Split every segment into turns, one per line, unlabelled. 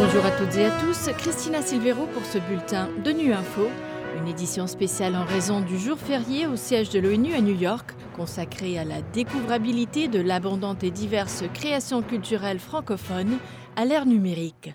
Bonjour à toutes et à tous, Christina Silvero pour ce bulletin de Nu Info, une édition spéciale en raison du jour férié au siège de l'ONU à New York, consacrée à la découvrabilité de l'abondante et diverse création culturelle francophone à l'ère numérique.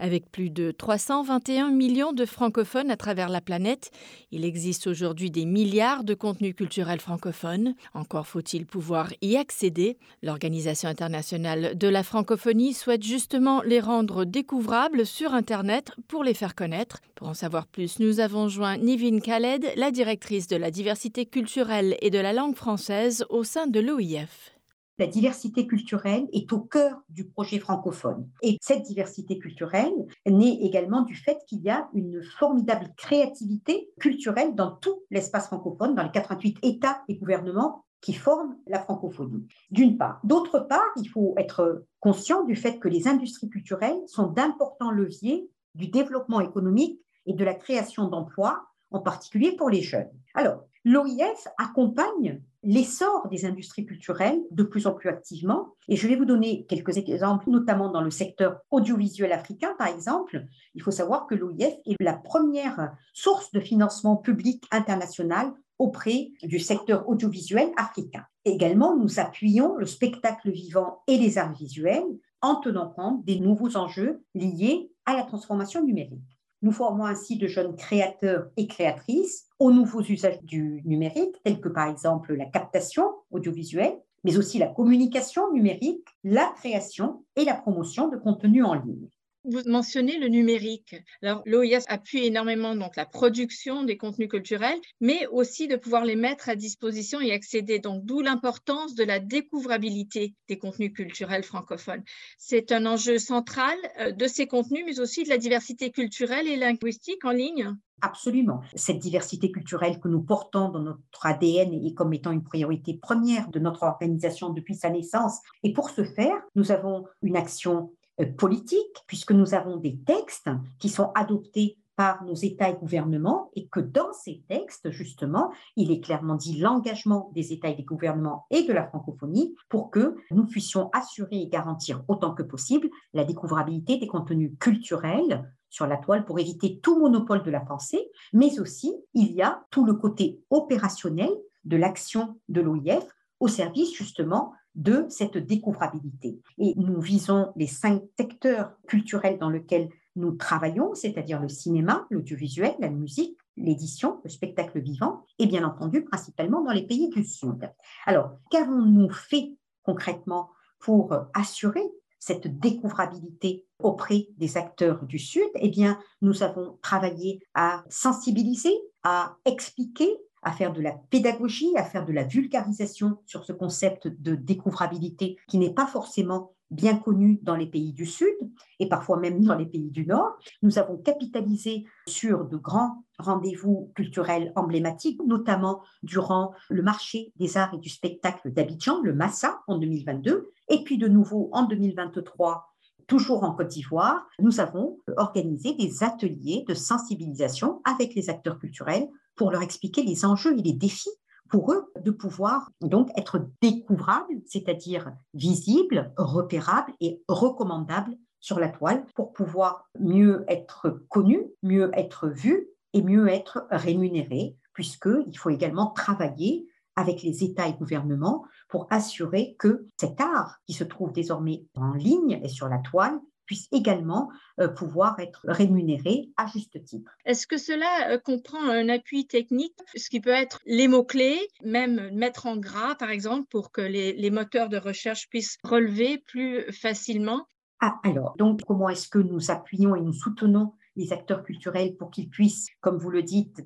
Avec plus de 321 millions de francophones à travers la planète, il existe aujourd'hui des milliards de contenus culturels francophones. Encore faut-il pouvoir y accéder. L'Organisation internationale de la francophonie souhaite justement les rendre découvrables sur Internet pour les faire connaître. Pour en savoir plus, nous avons joint Nivine Khaled, la directrice de la diversité culturelle et de la langue française au sein de l'OIF
la diversité culturelle est au cœur du projet francophone. Et cette diversité culturelle naît également du fait qu'il y a une formidable créativité culturelle dans tout l'espace francophone, dans les 88 États et gouvernements qui forment la francophonie, d'une part. D'autre part, il faut être conscient du fait que les industries culturelles sont d'importants leviers du développement économique et de la création d'emplois, en particulier pour les jeunes. Alors, l'OIF accompagne l'essor des industries culturelles de plus en plus activement. Et je vais vous donner quelques exemples, notamment dans le secteur audiovisuel africain, par exemple. Il faut savoir que l'OIF est la première source de financement public international auprès du secteur audiovisuel africain. Également, nous appuyons le spectacle vivant et les arts visuels en tenant compte des nouveaux enjeux liés à la transformation numérique. Nous formons ainsi de jeunes créateurs et créatrices aux nouveaux usages du numérique, tels que par exemple la captation audiovisuelle, mais aussi la communication numérique, la création et la promotion de contenus en ligne.
Vous mentionnez le numérique. Alors, l'OIS appuie énormément donc la production des contenus culturels, mais aussi de pouvoir les mettre à disposition et accéder. Donc, d'où l'importance de la découvrabilité des contenus culturels francophones. C'est un enjeu central euh, de ces contenus, mais aussi de la diversité culturelle et linguistique en ligne.
Absolument. Cette diversité culturelle que nous portons dans notre ADN et comme étant une priorité première de notre organisation depuis sa naissance. Et pour ce faire, nous avons une action politique, puisque nous avons des textes qui sont adoptés par nos États et gouvernements, et que dans ces textes, justement, il est clairement dit l'engagement des États et des gouvernements et de la francophonie pour que nous puissions assurer et garantir autant que possible la découvrabilité des contenus culturels sur la toile pour éviter tout monopole de la pensée, mais aussi il y a tout le côté opérationnel de l'action de l'OIF au service justement de cette découvrabilité. Et nous visons les cinq secteurs culturels dans lesquels nous travaillons, c'est-à-dire le cinéma, l'audiovisuel, la musique, l'édition, le spectacle vivant, et bien entendu principalement dans les pays du Sud. Alors, qu'avons-nous fait concrètement pour assurer cette découvrabilité auprès des acteurs du Sud? Eh bien, nous avons travaillé à sensibiliser, à expliquer à faire de la pédagogie, à faire de la vulgarisation sur ce concept de découvrabilité qui n'est pas forcément bien connu dans les pays du Sud et parfois même dans les pays du Nord. Nous avons capitalisé sur de grands rendez-vous culturels emblématiques, notamment durant le marché des arts et du spectacle d'Abidjan, le Massa, en 2022, et puis de nouveau en 2023 toujours en Côte d'Ivoire, nous avons organisé des ateliers de sensibilisation avec les acteurs culturels pour leur expliquer les enjeux et les défis pour eux de pouvoir donc être découvrables, c'est-à-dire visibles, repérables et recommandables sur la toile pour pouvoir mieux être connus, mieux être vus et mieux être rémunérés, puisqu'il faut également travailler avec les États et gouvernements pour assurer que cet art qui se trouve désormais en ligne et sur la toile puisse également euh, pouvoir être rémunéré à juste titre.
Est-ce que cela euh, comprend un appui technique, ce qui peut être les mots-clés, même mettre en gras, par exemple, pour que les, les moteurs de recherche puissent relever plus facilement?
Ah, alors, donc, comment est-ce que nous appuyons et nous soutenons les acteurs culturels pour qu'ils puissent, comme vous le dites,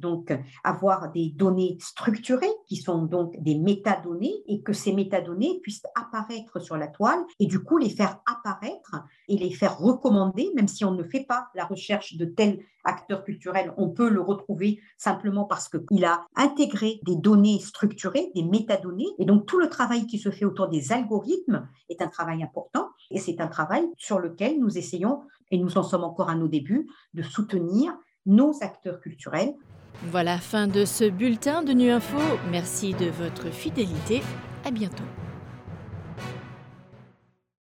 avoir des données structurées qui sont donc des métadonnées et que ces métadonnées puissent apparaître sur la toile et du coup les faire apparaître et les faire recommander, même si on ne fait pas la recherche de tel acteur culturel, on peut le retrouver simplement parce qu'il a intégré des données structurées, des métadonnées. Et donc tout le travail qui se fait autour des algorithmes est un travail important et c'est un travail sur lequel nous essayons, et nous en sommes encore à nos débuts, de soutenir nos acteurs culturels.
Voilà, fin de ce bulletin de Nu Info. Merci de votre fidélité. À bientôt.